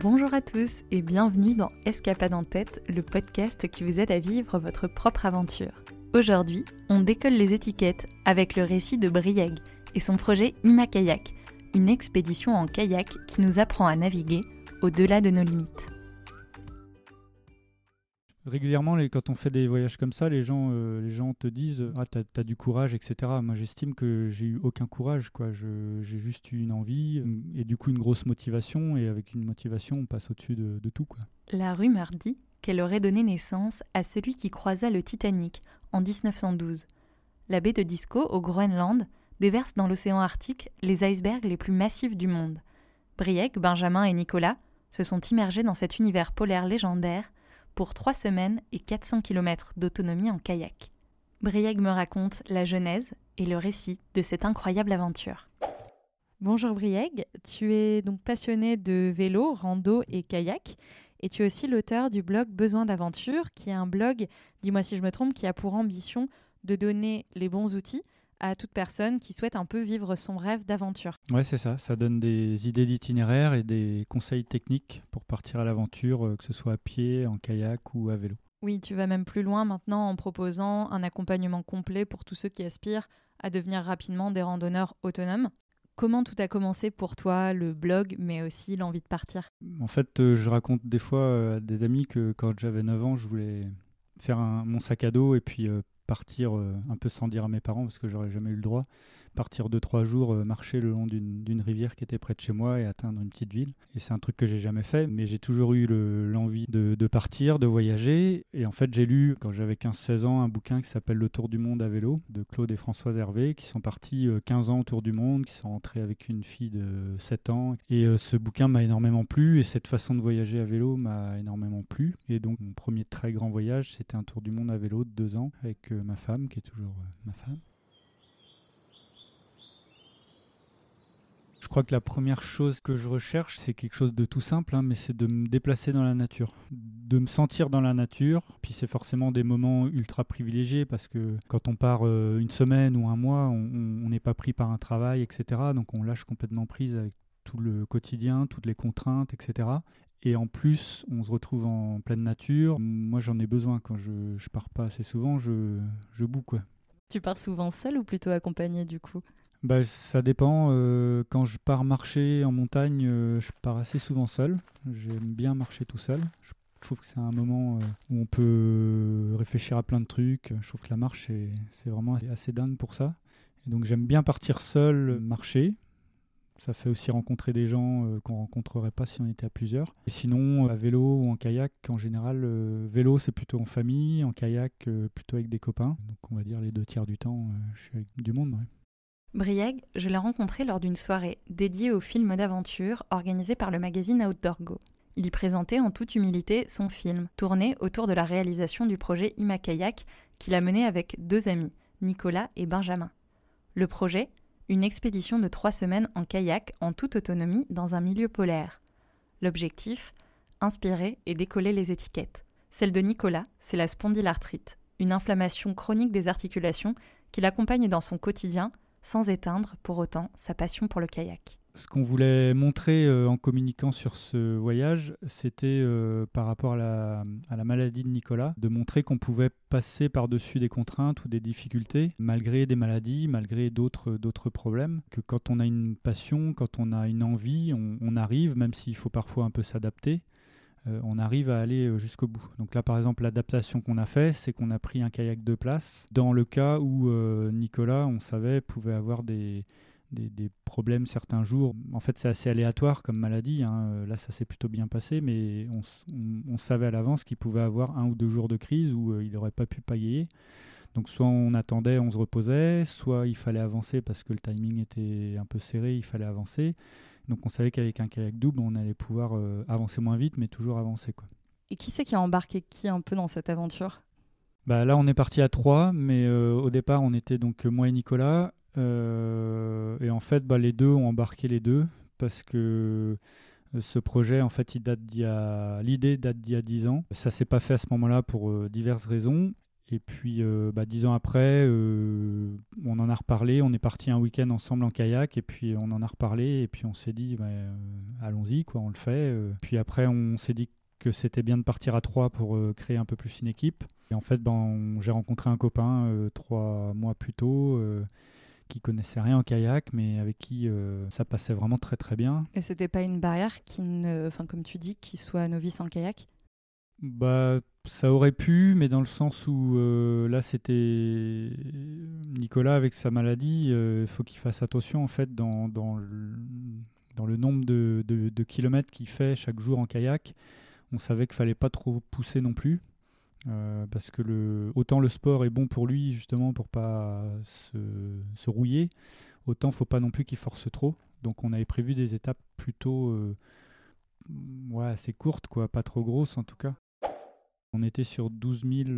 Bonjour à tous et bienvenue dans Escapade en tête, le podcast qui vous aide à vivre votre propre aventure. Aujourd'hui, on décolle les étiquettes avec le récit de Brieg et son projet Ima Kayak, une expédition en kayak qui nous apprend à naviguer au-delà de nos limites régulièrement, quand on fait des voyages comme ça, les gens, euh, les gens te disent Ah, t'as as du courage, etc. Moi, j'estime que j'ai eu aucun courage. quoi. J'ai juste eu une envie et du coup une grosse motivation. Et avec une motivation, on passe au-dessus de, tout. quoi. La rumeur dit qu'elle aurait donné naissance à celui qui croisa le Titanic en 1912. La baie de Disco, au Groenland, déverse dans l'océan Arctique les icebergs les plus massifs du monde. Briec, Benjamin et Nicolas se sont immergés dans cet univers polaire légendaire pour trois semaines et 400 km d'autonomie en kayak. Brieg me raconte la genèse et le récit de cette incroyable aventure. Bonjour Brieg, tu es donc passionné de vélo, rando et kayak. Et tu es aussi l'auteur du blog Besoin d'aventure, qui est un blog, dis-moi si je me trompe, qui a pour ambition de donner les bons outils à toute personne qui souhaite un peu vivre son rêve d'aventure. Ouais, c'est ça. Ça donne des idées d'itinéraire et des conseils techniques pour partir à l'aventure, euh, que ce soit à pied, en kayak ou à vélo. Oui, tu vas même plus loin maintenant en proposant un accompagnement complet pour tous ceux qui aspirent à devenir rapidement des randonneurs autonomes. Comment tout a commencé pour toi, le blog, mais aussi l'envie de partir? En fait, euh, je raconte des fois euh, à des amis que quand j'avais 9 ans, je voulais faire mon sac à dos et puis partir euh, un peu sans dire à mes parents parce que j'aurais jamais eu le droit partir deux trois jours euh, marcher le long d'une rivière qui était près de chez moi et atteindre une petite ville. Et c'est un truc que j'ai jamais fait mais j'ai toujours eu l'envie de, de, partir de voyager. Et en fait j'ai lu quand j'avais 15-16 ans un bouquin qui s'appelle Le Tour du monde à vélo de Claude et Françoise Hervé qui sont partis 15 euh, ans autour du monde qui sont rentrés avec une fille de 7 ans. Et ce bouquin m'a énormément plu et cette façon de voyager à vélo m'a énormément plu. Et donc mon premier très grand voyage c'était un tour du monde à vélo de deux ans avec ma femme, qui est toujours euh, ma femme. Je crois que la première chose que je recherche, c'est quelque chose de tout simple, hein, mais c'est de me déplacer dans la nature, de me sentir dans la nature. Puis c'est forcément des moments ultra privilégiés parce que quand on part euh, une semaine ou un mois, on n'est pas pris par un travail, etc. Donc on lâche complètement prise avec tout le quotidien, toutes les contraintes, etc. Et en plus, on se retrouve en pleine nature. Moi, j'en ai besoin quand je, ne pars pas assez souvent, je, je boue quoi. Tu pars souvent seul ou plutôt accompagné du coup? Bah, Ça dépend. Euh, quand je pars marcher en montagne, euh, je pars assez souvent seul. J'aime bien marcher tout seul. Je trouve que c'est un moment euh, où on peut réfléchir à plein de trucs. Je trouve que la marche, c'est vraiment assez dingue pour ça. Donc j'aime bien partir seul marcher. Ça fait aussi rencontrer des gens euh, qu'on rencontrerait pas si on était à plusieurs. Sinon, à vélo ou en kayak, en général, vélo c'est plutôt en famille, en kayak plutôt avec des copains. Donc on va dire les deux tiers du temps, je suis avec du monde. Brieg, je l'ai rencontré lors d'une soirée dédiée au film d'aventure organisé par le magazine Outdoor Go. Il y présentait en toute humilité son film, tourné autour de la réalisation du projet Ima Kayak qu'il a mené avec deux amis, Nicolas et Benjamin. Le projet, une expédition de trois semaines en kayak en toute autonomie dans un milieu polaire. L'objectif Inspirer et décoller les étiquettes. Celle de Nicolas, c'est la spondylarthrite, une inflammation chronique des articulations qui l'accompagne dans son quotidien sans éteindre pour autant sa passion pour le kayak. Ce qu'on voulait montrer euh, en communiquant sur ce voyage, c'était euh, par rapport à la, maladie de Nicolas, de montrer qu'on pouvait passer par-dessus des contraintes ou des difficultés, malgré des maladies, malgré d'autres, problèmes, que quand on a une passion, quand on a une envie, on, arrive, même s'il faut parfois un peu s'adapter, on arrive à aller jusqu'au bout. Donc là, par exemple, l'adaptation qu'on a fait, c'est qu'on a pris un kayak de place, dans le cas où Nicolas, on savait, pouvait avoir des des, problèmes certains jours. En fait, c'est assez aléatoire comme maladie. Hein. Là, ça s'est plutôt bien passé, mais on, savait à l'avance qu'il pouvait avoir un ou deux jours de crise où euh, il n'aurait pas pu payer. Donc, soit on attendait, on se reposait, soit il fallait avancer parce que le timing était un peu serré, il fallait avancer. Donc, on savait qu'avec un kayak double, on allait pouvoir euh, avancer moins vite, mais toujours avancer. Quoi. Et qui c'est qui a embarqué qui un peu dans cette aventure? Bah là, on est parti à trois, mais euh, au départ, on était donc moi et Nicolas. Euh, et en fait, bah, les deux ont embarqué les deux parce que ce projet, en fait, il date d'il y a... l'idée date d'il y a 10 ans. Ça s'est pas fait à ce moment-là pour diverses raisons. Et puis, bah, dix ans après, on en a reparlé. On est parti un week-end ensemble en kayak, et puis on en a reparlé, et puis on s'est dit, bah, allons-y, quoi, on le fait. Puis après, on s'est dit que c'était bien de partir à trois pour créer un peu plus une équipe. Et en fait, ben, j'ai rencontré un copain trois mois plus tôt qui connaissait rien en kayak, mais avec qui euh, ça passait vraiment très très bien. Et c'était pas une barrière qui, enfin comme tu dis, qui soit novice en kayak? Bah, ça aurait pu, mais dans le sens où euh, là c'était Nicolas avec sa maladie, il euh, faut qu'il fasse attention en fait dans, dans, le, dans le nombre de, de, kilomètres qu'il fait chaque jour en kayak. On savait qu'il fallait pas trop pousser non plus. Euh, parce que le, autant le sport est bon pour lui justement pour pas se, se rouiller, autant faut pas non plus qu'il force trop. Donc on avait prévu des étapes plutôt ouais, assez courtes, quoi, pas trop grosses en tout cas. On était sur 12 000,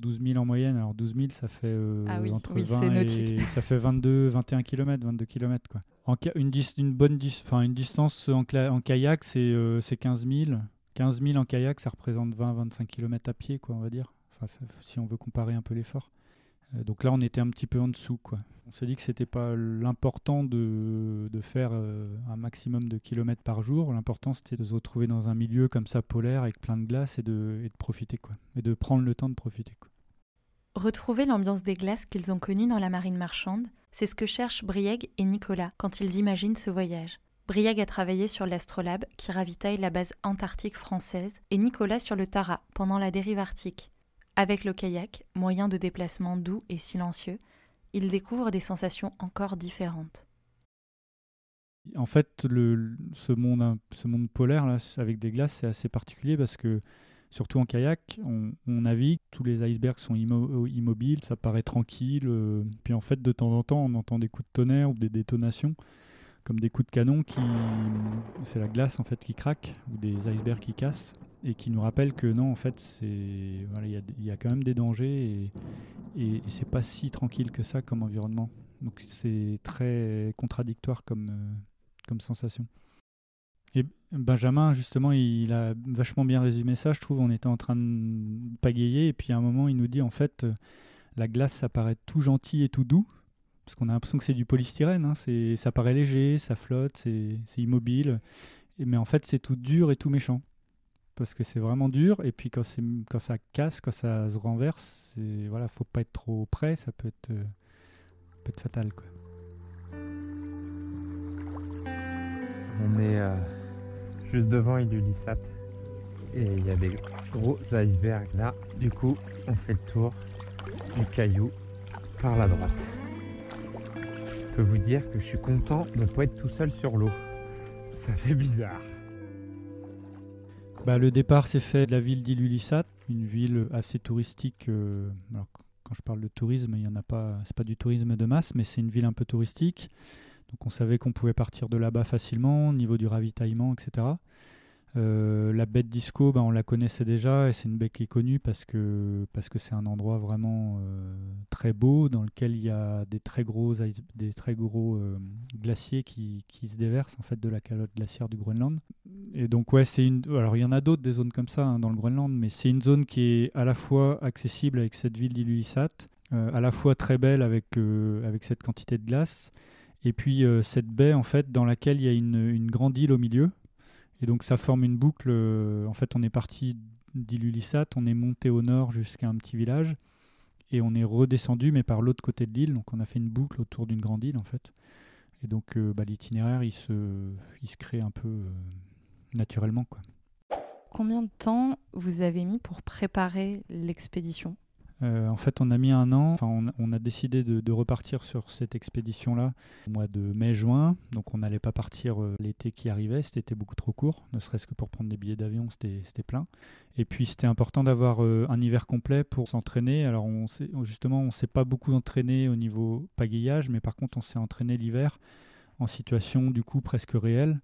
12 000 en moyenne. Alors 12 000, ça fait euh, ah entre 20 et ça fait 22, 21 km, 22 km quoi. En, une, une bonne enfin une distance en, en kayak, c'est 15 000. 15 000 en kayak, ça représente 20-25 km à pied, quoi, on va dire. Enfin, si on veut comparer un peu l'effort. Euh, donc là, on était un petit peu en dessous, quoi. On s'est dit que c'était pas l'important de, de, faire euh, un maximum de kilomètres par jour. L'important, c'était de se retrouver dans un milieu comme ça, polaire, avec plein de glace, et de, et de profiter, quoi. Et de prendre le temps de profiter. Retrouver l'ambiance des glaces qu'ils ont connues dans la marine marchande, c'est ce que cherchent Brieg et Nicolas quand ils imaginent ce voyage. Briag a travaillé sur l'Astrolabe qui ravitaille la base antarctique française et Nicolas sur le Tara pendant la dérive arctique. Avec le kayak, moyen de déplacement doux et silencieux, il découvre des sensations encore différentes. En fait, ce, monde, polaire avec des glaces, c'est assez particulier parce que, surtout en kayak, on, navigue, tous les icebergs sont immobiles, ça paraît tranquille. Euh, puis en fait, de temps en temps, on entend des coups de tonnerre ou des détonations comme des coups de canon qui c'est la glace en fait qui craque ou des icebergs qui cassent et qui nous rappellent que non en fait c'est voilà il y, a quand même des dangers et, et, c'est pas si tranquille que ça comme environnement. Donc c'est très contradictoire comme euh, comme sensation. Et Benjamin justement il a vachement bien résumé ça je trouve. On était en train de pagayer et puis à un moment il nous dit en fait euh, la glace ça paraît tout gentil et tout doux parce qu'on a l'impression que c'est du polystyrène, hein, ça paraît léger, ça flotte, c'est immobile, mais en fait c'est tout dur et tout méchant. Parce que c'est vraiment dur, et puis quand, ça casse, quand ça se renverse, voilà, faut pas être trop près, ça peut être, euh, peut être fatal. Quoi. On est euh, juste devant Ilulissat, et il y a des gros icebergs là. Du coup, on fait le tour du caillou par la droite peux vous dire que je suis content de ne pas être tout seul sur l'eau. Ça fait bizarre. Bah, le départ s'est fait de la ville d'Ilulissat, une ville assez touristique. Euh, alors, quand je parle de tourisme, il y en a pas, c'est pas du tourisme de masse, mais c'est une ville un peu touristique. Donc on savait qu'on pouvait partir de là-bas facilement, au niveau du ravitaillement, etc. Euh, la de Disco, ben, on la connaissait déjà et c'est une baie qui est connue parce que parce que c'est un endroit vraiment euh, très beau dans lequel il y a des très gros des très gros euh, glaciers qui, qui, se déversent en fait de la calotte glaciaire du Groenland. Et donc ouais, c'est une alors il y en a d'autres des zones comme ça hein, dans le Groenland, mais c'est une zone qui est à la fois accessible avec cette ville d'Ilulissat, à la fois très belle avec avec cette quantité de glace. Et puis cette baie en fait dans laquelle il y a une grande île au milieu et donc ça forme une boucle. Euh, en fait, on est parti d'Ilulissat, on est monté au nord jusqu'à un petit village, et on est redescendu, mais par l'autre côté de l'île. Donc on a fait une boucle autour d'une grande île, en fait. Et donc euh, bah, l'itinéraire, il se, il se crée un peu euh, naturellement. Quoi. Combien de temps vous avez mis pour préparer l'expédition? Euh, en fait, on a mis un an. On, a décidé de, repartir sur cette expédition-là au mois de mai-juin. Donc, on n'allait pas partir euh, l'été qui arrivait. C'était beaucoup trop court, ne serait-ce que pour prendre des billets d'avion, c'était plein. Et puis, c'était important d'avoir euh, un hiver complet pour s'entraîner. Alors, on justement, on ne s'est pas beaucoup entraîné au niveau pagayage, mais par contre, on s'est entraîné l'hiver en situation du coup presque réelle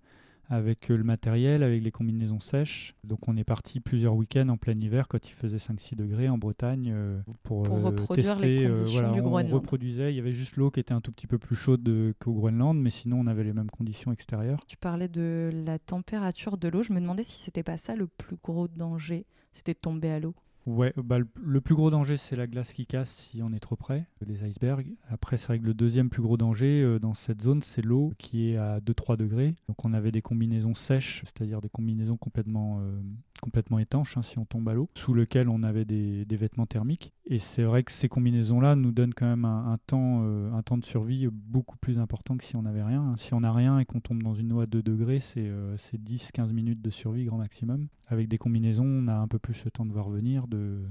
avec euh, le matériel, avec les combinaisons sèches. Donc on est parti plusieurs week-ends en plein hiver quand il faisait 5-6 degrés en Bretagne euh, pour, pour euh, reproduire tester. Les conditions du on Groenland. reproduisait, il y avait juste l'eau qui était un tout petit peu plus chaude qu'au Groenland, mais sinon on avait les mêmes conditions extérieures. Tu parlais de la température de l'eau, je me demandais si c'était pas ça le plus gros danger, c'était de tomber à l'eau. Ouais, bah, le, plus gros danger, c'est la glace qui casse si on est trop près, les icebergs. Après, c'est vrai que le deuxième plus gros danger euh, dans cette zone, c'est l'eau qui est à 2-3 degrés. Donc on avait des combinaisons sèches, c'est-à-dire des combinaisons complètement, euh, complètement étanches hein, si on tombe à l'eau, sous lesquelles on avait des, vêtements thermiques. Et c'est vrai que ces combinaisons-là nous donnent quand même un, temps, euh, un temps de survie beaucoup plus important que si on n'avait rien. Si on n'a rien et qu'on tombe dans une eau à 2 degrés, c'est 10-15 minutes de survie grand maximum. Avec des combinaisons, on a un peu plus le temps de voir venir de,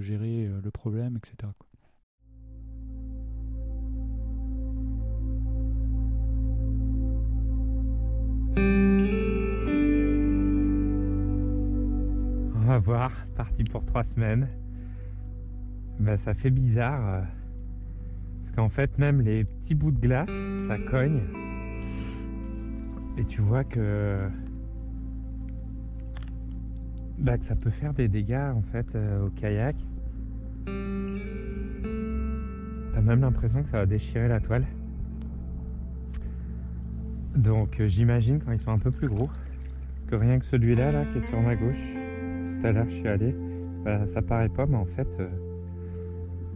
gérer euh, le problème, etc. parti pour trois semaines. Ben, ça fait bizarre. Euh, parce qu'en fait, même les petits bouts de glace, ça cogne. Et tu vois que bah, que ça peut faire des dégâts en fait euh, au kayak. T'as même l'impression que ça va déchirer la toile. Donc euh, j'imagine quand ils sont un peu plus gros que rien que celui-là là qui est sur ma gauche, à l'heure je suis allé, bah, ça paraît pas mais en fait euh,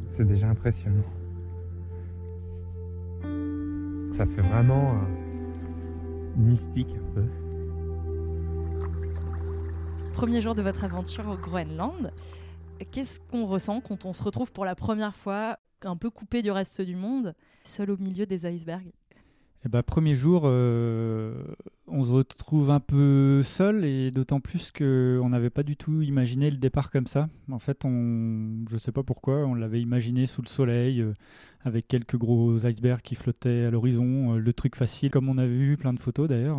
c'est déjà impressionnant. Ça fait vraiment mystique un peu premier jour de votre aventure au Groenland. Qu'est-ce qu'on ressent quand on se retrouve pour la première fois un peu coupé du reste du monde, seul au milieu des icebergs? Eh ben, premier jour, euh, on se retrouve un peu seul et d'autant plus qu'on n'avait pas du tout imaginé le départ comme ça. En fait, on, je ne sais pas pourquoi, on l'avait imaginé sous le soleil, euh, avec quelques gros icebergs qui flottaient à l'horizon, euh, le truc facile, comme on a vu plein de photos d'ailleurs.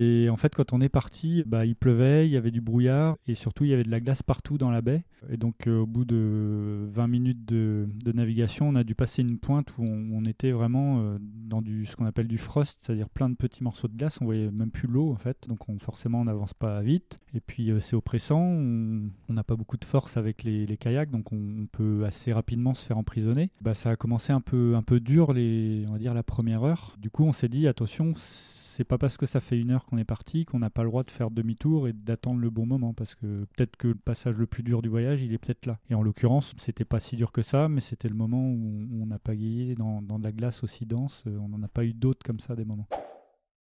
Et en fait, quand on est parti, bah, il pleuvait, il y avait du brouillard et surtout il y avait de la glace partout dans la baie. Et donc, au bout de 20 minutes de, navigation, on a dû passer une pointe où on, était vraiment dans du, ce qu'on appelle du frost, c'est-à-dire plein de petits morceaux de glace. On voyait plus l'eau en fait, donc on, forcément on n'avance pas vite. Et puis euh, c'est oppressant, on n'a pas beaucoup de force avec les, kayaks, donc on, peut assez rapidement se faire emprisonner. Bah, ça a commencé un peu, un peu dur, les, on va dire la première heure. Du coup on s'est dit attention, c'est pas parce que ça fait une heure qu'on est parti qu'on n'a pas le droit de faire demi-tour et d'attendre le bon moment parce que peut-être que le passage le plus dur du voyage il est peut-être là. Et en l'occurrence, c'était pas si dur que ça, mais c'était le moment où on n'a pas gagné dans, dans de la glace aussi dense. On n'en a pas eu d'autres comme ça des moments.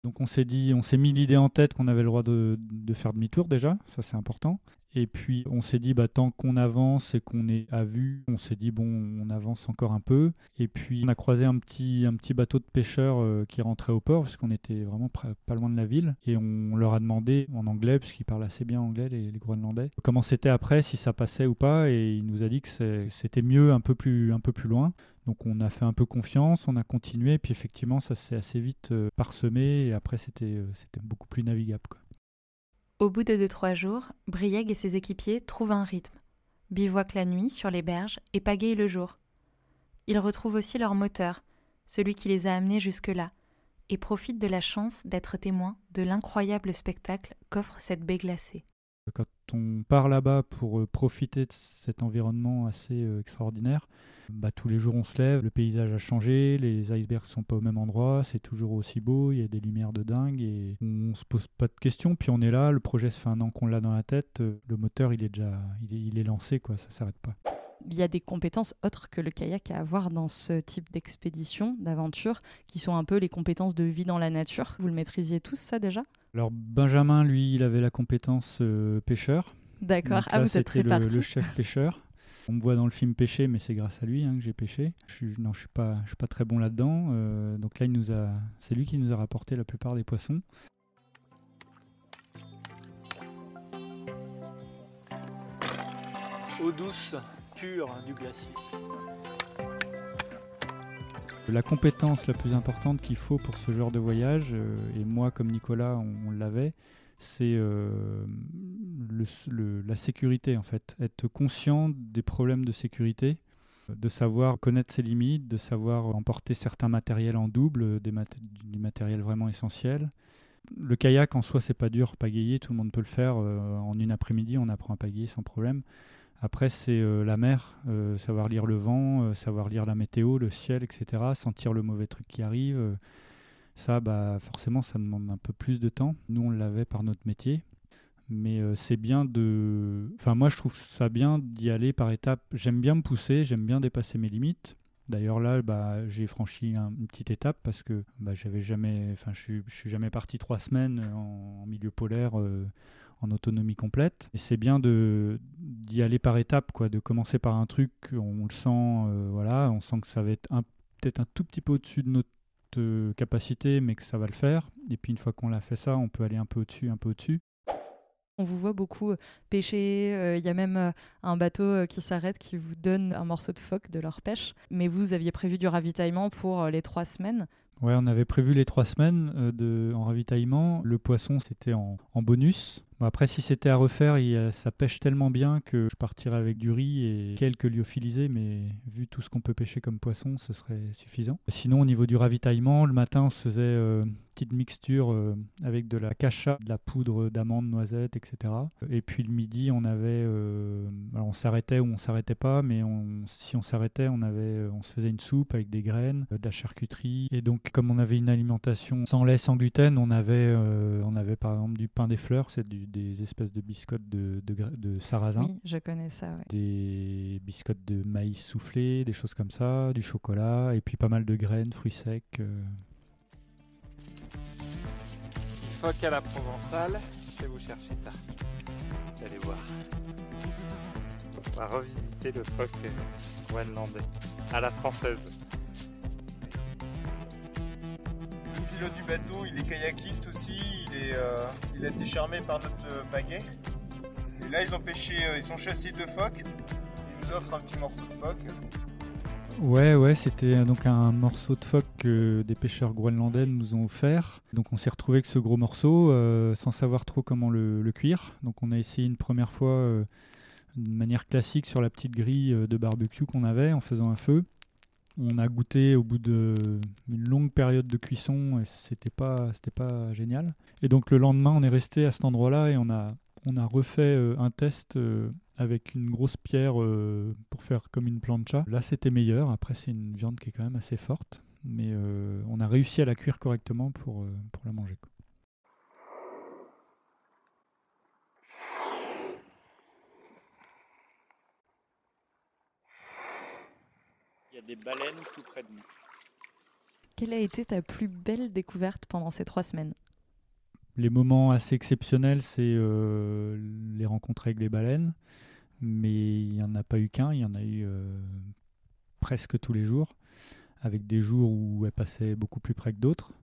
Donc on s'est mis l'idée en tête qu'on avait le droit de, faire demi-tour déjà, ça c'est important. Et puis on s'est dit, bah, tant qu'on avance et qu'on est à vue, on s'est dit, bon, on avance encore un peu. Et puis on a croisé un petit, un petit bateau de pêcheurs euh, qui rentrait au port, puisqu'on était vraiment pas loin de la ville. Et on leur a demandé en anglais, puisqu'ils parlent assez bien anglais, les, Groenlandais, comment c'était après, si ça passait ou pas. Et il nous a dit que c'était mieux un peu plus, un peu plus loin. Donc on a fait un peu confiance, on a continué, et puis effectivement ça s'est assez vite euh, parsemé, et après c'était euh, beaucoup plus navigable. Au bout de 2-3 jours, Brieg et ses équipiers trouvent un rythme, bivouaquent la nuit sur les berges et pagayent le jour. Ils retrouvent aussi leur moteur, celui qui les a amenés jusque-là, et profitent de la chance d'être témoins de l'incroyable spectacle qu'offre cette baie glacée. On part là-bas pour euh, profiter de cet environnement assez euh, extraordinaire, bah, tous les jours on se lève, le paysage a changé, les icebergs sont pas au même endroit, c'est toujours aussi beau, il y a des lumières de dingue et on se pose pas de questions. Puis on est là, le projet se fait un an qu'on l'a dans la tête, euh, le moteur il est déjà il est, lancé quoi, ça s'arrête pas. Il y a des compétences autres que le kayak à avoir dans ce type d'expédition, d'aventure, qui sont un peu les compétences de vie dans la nature. Vous le maîtrisiez tous ça déjà? Alors Benjamin, lui, il avait la compétence euh, pêcheur. D'accord, ah, vous êtes très le, le chef pêcheur. On me voit dans le film pêcher, mais c'est grâce à lui hein, que j'ai pêché. Je suis, non, je suis pas, je suis pas très bon là-dedans. Euh, donc là, il nous a, c'est lui qui nous a rapporté la plupart des poissons. Eau douce, pure du glacier. La compétence la plus importante qu'il faut pour ce genre de voyage, euh, et moi comme Nicolas on, l'avait, c'est euh, la sécurité en fait. Être conscient des problèmes de sécurité, de savoir connaître ses limites, de savoir emporter certains matériels en double, des du matériel vraiment essentiel. Le kayak en soi c'est pas dur, pagayer, tout le monde peut le faire. Euh, en une après-midi on apprend à pagayer sans problème. Après, c'est euh, la mer, euh, savoir lire le vent, euh, savoir lire la météo, le ciel, etc. Sentir le mauvais truc qui arrive. ça, bah, forcément, ça demande un peu plus de temps. Nous, on l'avait par notre métier. Mais c'est bien de. Enfin, moi, je trouve ça bien d'y aller par étapes. J'aime bien me pousser, j'aime bien dépasser mes limites. D'ailleurs, là, bah, j'ai franchi un- une petite étape parce que bah, j'avais jamais. Enfin, je suis, je suis jamais parti trois semaines en, milieu polaire en autonomie complète. Et c'est bien de d'y aller par étapes, quoi. De commencer par un truc, on le sent, euh, voilà, on sent que ça va être peut-être un tout petit peu au-dessus de notre euh, capacité, mais que ça va le faire. Et puis une fois qu'on l'a fait ça, on peut aller un peu au-dessus, un peu au-dessus. On vous voit beaucoup euh, pêcher. euh, Il y a même euh, un bateau euh, qui s'arrête qui vous donne un morceau de phoque de leur pêche. Mais vous aviez prévu du ravitaillement pour les trois semaines? Ouais, on avait prévu les trois semaines de, en ravitaillement. Le poisson, c'était en, en bonus. Après, si c'était à refaire, ça pêche tellement bien que je partirais avec du riz et quelques lyophilisés, mais vu tout ce qu'on peut pêcher comme poisson, ce serait suffisant. Sinon, au niveau du ravitaillement, le matin, on se faisait euh, une petite mixture euh, avec de la cacha, de la poudre d'amandes, noisettes, etc. Et puis le midi, on avait, euh, alors on s'arrêtait ou on s'arrêtait pas, mais si on s'arrêtait, on avait, on se faisait une soupe avec des graines, de la charcuterie. Et donc, comme on avait une alimentation sans lait, sans gluten, on avait, on avait par exemple du pain des fleurs, c'est des espèces de biscottes de, de, gra- de sarrasin Oui, je connais ça. ouais. des biscottes de maïs soufflés, des choses comme ça, du chocolat, et puis pas mal de graines, fruits secs. euh. Petit phoque à la provençale. Je vais vous chercher ça. Vous allez voir. On va revisiter le phoque groenlandais à la française. Pilote du bateau, il est kayakiste aussi, il, est, euh, a été charmé par notre euh, pagaie. Et là, ils ont pêché, euh, ils ont chassé deux phoques. Ils nous offrent un petit morceau de phoque. Ouais, ouais, c'était euh, donc un morceau de phoque que des pêcheurs groenlandais nous ont offert. Donc on s'est retrouvé avec ce gros morceau euh, sans savoir trop comment le, le cuire. Donc on a essayé une première fois euh, de manière classique sur la petite grille euh, de barbecue qu'on avait en faisant un feu. On a goûté au bout d'une longue période de cuisson et c'était pas, c'était pas génial. Et donc le lendemain, on est resté à cet endroit-là et on a, on a refait euh, un test euh, avec une grosse pierre euh, pour faire comme une plancha. Là, c'était meilleur. Après, c'est une viande qui est quand même assez forte. Mais on a réussi à la cuire correctement pour, pour la manger. Il y a des baleines tout près de nous. Quelle a été ta plus belle découverte pendant ces trois semaines? Les moments assez exceptionnels, c'est euh, les rencontres avec les baleines. Mais il n'y en a pas eu qu'un, il y en a eu euh, presque tous les jours, avec des jours où elles passaient beaucoup plus près que d'autres.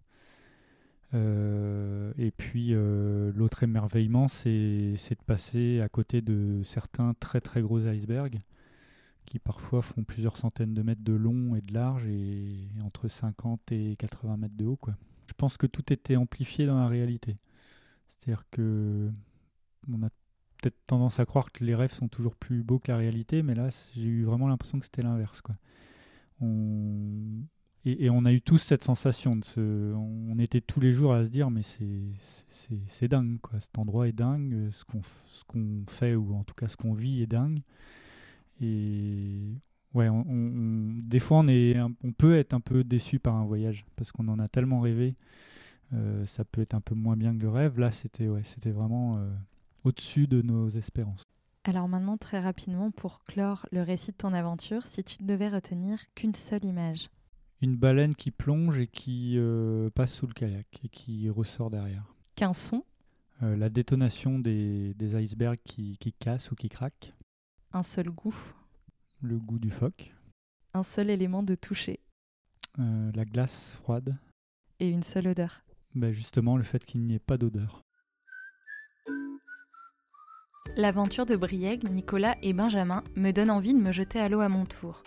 Euh, et puis euh, l'autre émerveillement, c'est c'est de passer à côté de certains très très gros icebergs qui parfois font plusieurs centaines de mètres de long et de large et entre 50 et 80 mètres de haut. Quoi. Je pense que tout était amplifié dans la réalité. C'est-à-dire que on a peut-être tendance à croire que les rêves sont toujours plus beaux que la réalité, mais là, j'ai eu vraiment l'impression que c'était l'inverse. Quoi. Et, on a eu tous cette sensation. On était tous les jours à se dire, mais c'est, dingue. Quoi. Cet endroit est dingue. Ce qu'on, ce qu'on fait, ou en tout cas ce qu'on vit, est dingue. Et ouais, on, des fois, on, est, on peut être un peu déçu par un voyage parce qu'on en a tellement rêvé. Euh, ça peut être un peu moins bien que le rêve. Là, c'était, ouais, c'était vraiment euh, au-dessus de nos espérances. Alors maintenant, très rapidement, pour clore le récit de ton aventure, si tu ne devais retenir qu'une seule image. Une baleine qui plonge et qui euh, passe sous le kayak et qui ressort derrière. Qu'un son, la détonation des, des icebergs qui, qui cassent ou qui craquent. Un seul goût, Le goût du phoque. un seul élément de toucher euh, la glace froide. et une seule odeur. Ben justement, le fait qu'il n'y ait pas d'odeur. L'aventure de Brieg, Nicolas et Benjamin me donne envie de me jeter à l'eau à mon tour.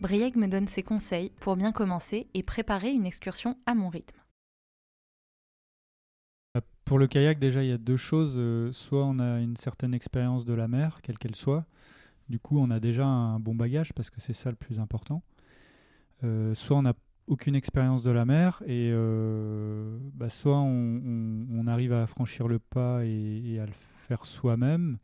Brieg me donne ses conseils pour bien commencer et préparer une excursion à mon rythme. Pour le kayak, déjà, il y a deux choses. Euh, soit on a une certaine expérience de la mer, quelle qu'elle soit. Du coup, on a déjà un bon bagage parce que c'est ça le plus important. Euh, soit on n'a aucune expérience de la mer et euh, bah, soit on, arrive à franchir le pas et, à le faire soi-même,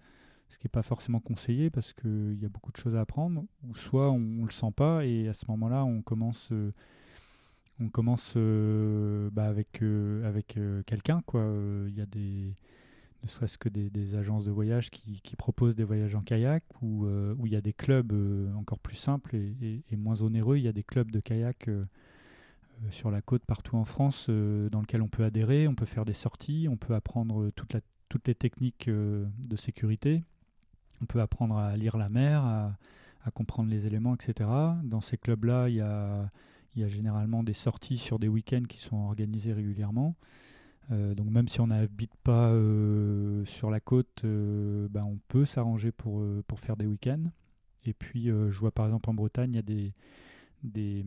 ce qui n'est pas forcément conseillé parce qu'il y a beaucoup de choses à apprendre. Ou soit on ne le sent pas et à ce moment-là, on commence on commence euh, bah, avec, euh, euh, quelqu'un. Il y a des, ne serait-ce que des, agences de voyage qui, proposent des voyages en kayak, ou où il y a des clubs encore plus simples et, moins onéreux. Il y a des clubs de kayak sur la côte partout en France dans lesquels on peut adhérer, on peut faire des sorties, on peut apprendre toutes les techniques de sécurité, on peut apprendre à lire la mer, à, à comprendre les éléments, etc. Dans ces clubs-là, il y a, il y a généralement des sorties sur des week-ends qui sont organisées régulièrement. Euh, donc même si on n'habite pas euh, sur la côte, euh, ben, on peut s'arranger pour, pour faire des week-ends. Et puis je vois par exemple en Bretagne, il y a des, des,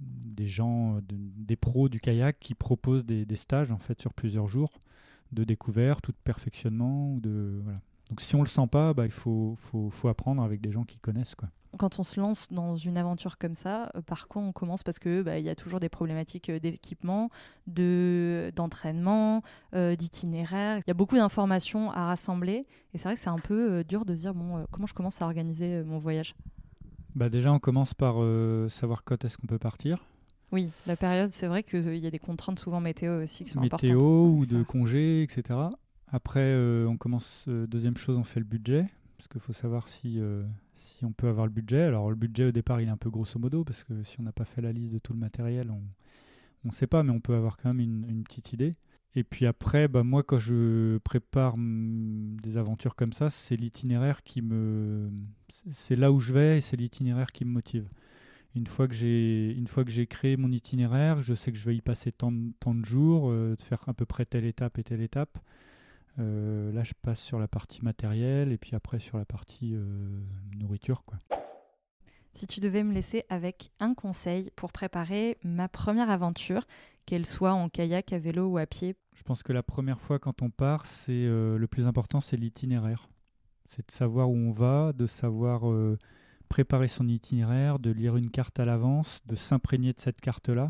des gens, des pros du kayak qui proposent des, des, stages en fait sur plusieurs jours de découverte ou de perfectionnement. Ou de, voilà. Donc si on le sent pas, bah, il faut, faut, faut, apprendre avec des gens qui connaissent. Quoi. Quand on se lance dans une aventure comme ça, euh, par quoi on commence Parce qu'il bah, y a toujours des problématiques euh, d'équipement, de, d'entraînement, euh, d'itinéraire. Il y a beaucoup d'informations à rassembler. Et c'est vrai que c'est un peu dur de se dire bon, comment je commence à organiser mon voyage? Bah Déjà, on commence par savoir quand est-ce qu'on peut partir. Oui, la période, c'est vrai qu'il y a des contraintes souvent météo aussi qui sont météo, importantes. Météo ou de congés, etc. Après, on commence, deuxième chose, on fait le budget, parce qu'il faut savoir si, euh, si on peut avoir le budget. Alors le budget au départ, il est un peu grosso modo, parce que si on n'a pas fait la liste de tout le matériel, on ne sait pas, mais on peut avoir quand même une, petite idée. Et puis après, bah, moi, quand je prépare mm, des aventures comme ça, c'est l'itinéraire qui me... C'est là où je vais et c'est l'itinéraire qui me motive. Une fois que j'ai une fois que j'ai créé mon itinéraire, je sais que je vais y passer tant, tant de jours, de faire à peu près telle étape et telle étape. Euh, là, je passe sur la partie matérielle et puis après sur la partie euh, nourriture. Quoi. Si tu devais me laisser avec un conseil pour préparer ma première aventure, qu'elle soit en kayak, à vélo ou à pied? Je pense que la première fois quand on part, c'est euh, le plus important, c'est l'itinéraire. C'est de savoir où on va, de savoir préparer son itinéraire, de lire une carte à l'avance, de s'imprégner de cette carte-là.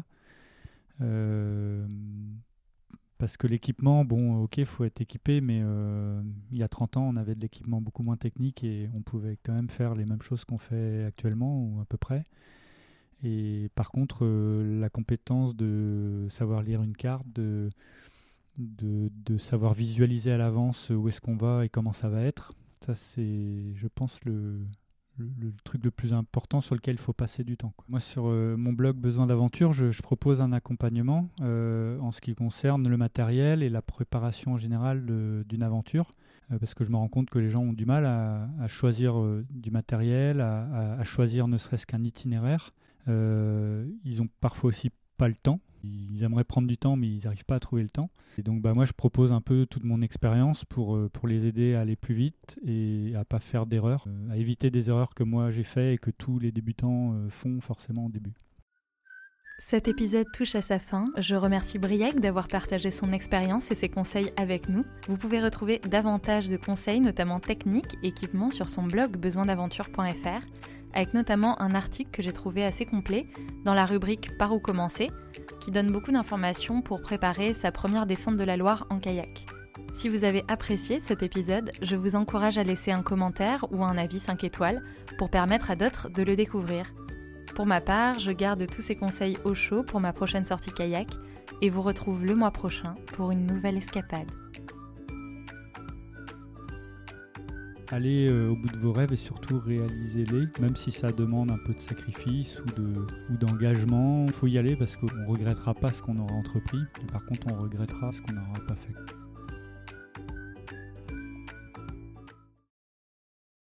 Parce que l'équipement, bon, ok, il faut être équipé, mais euh, il y a 30 ans, on avait de l'équipement beaucoup moins technique et on pouvait quand même faire les mêmes choses qu'on fait actuellement, ou à peu près. Et par contre, euh, la compétence de savoir lire une carte, de, de, savoir visualiser à l'avance où est-ce qu'on va et comment ça va être, ça c'est, je pense, le, le, truc le plus important sur lequel il faut passer du temps. Moi, sur euh, mon blog Besoin d'aventure, je, propose un accompagnement euh, en ce qui concerne le matériel et la préparation en général d'une aventure, euh, parce que je me rends compte que les gens ont du mal à, choisir du matériel, à, à choisir ne serait-ce qu'un itinéraire. ils ont parfois aussi pas le temps ils aimeraient prendre du temps, mais ils n'arrivent pas à trouver le temps. Et donc, bah, moi, je propose un peu toute mon expérience pour, euh, pour les aider à aller plus vite et à pas faire d'erreurs, euh, à éviter des erreurs que moi j'ai fait et que tous les débutants euh, font forcément au début. Cet épisode touche à sa fin. Je remercie Briac d'avoir partagé son expérience et ses conseils avec nous. Vous pouvez retrouver davantage de conseils, notamment techniques, équipements, sur son blog besoindaventure.fr, avec notamment un article que j'ai trouvé assez complet dans la rubrique Par où commencer, qui donne beaucoup d'informations pour préparer sa première descente de la Loire en kayak. Si vous avez apprécié cet épisode, je vous encourage à laisser un commentaire ou un avis 5 étoiles pour permettre à d'autres de le découvrir. Pour ma part, je garde tous ces conseils au chaud pour ma prochaine sortie kayak et vous retrouve le mois prochain pour une nouvelle escapade. Allez euh, au bout de vos rêves et surtout réalisez-les, même si ça demande un peu de sacrifice ou, de, ou d'engagement. Il faut y aller parce qu'on ne regrettera pas ce qu'on aura entrepris, par contre on regrettera ce qu'on n'aura pas fait.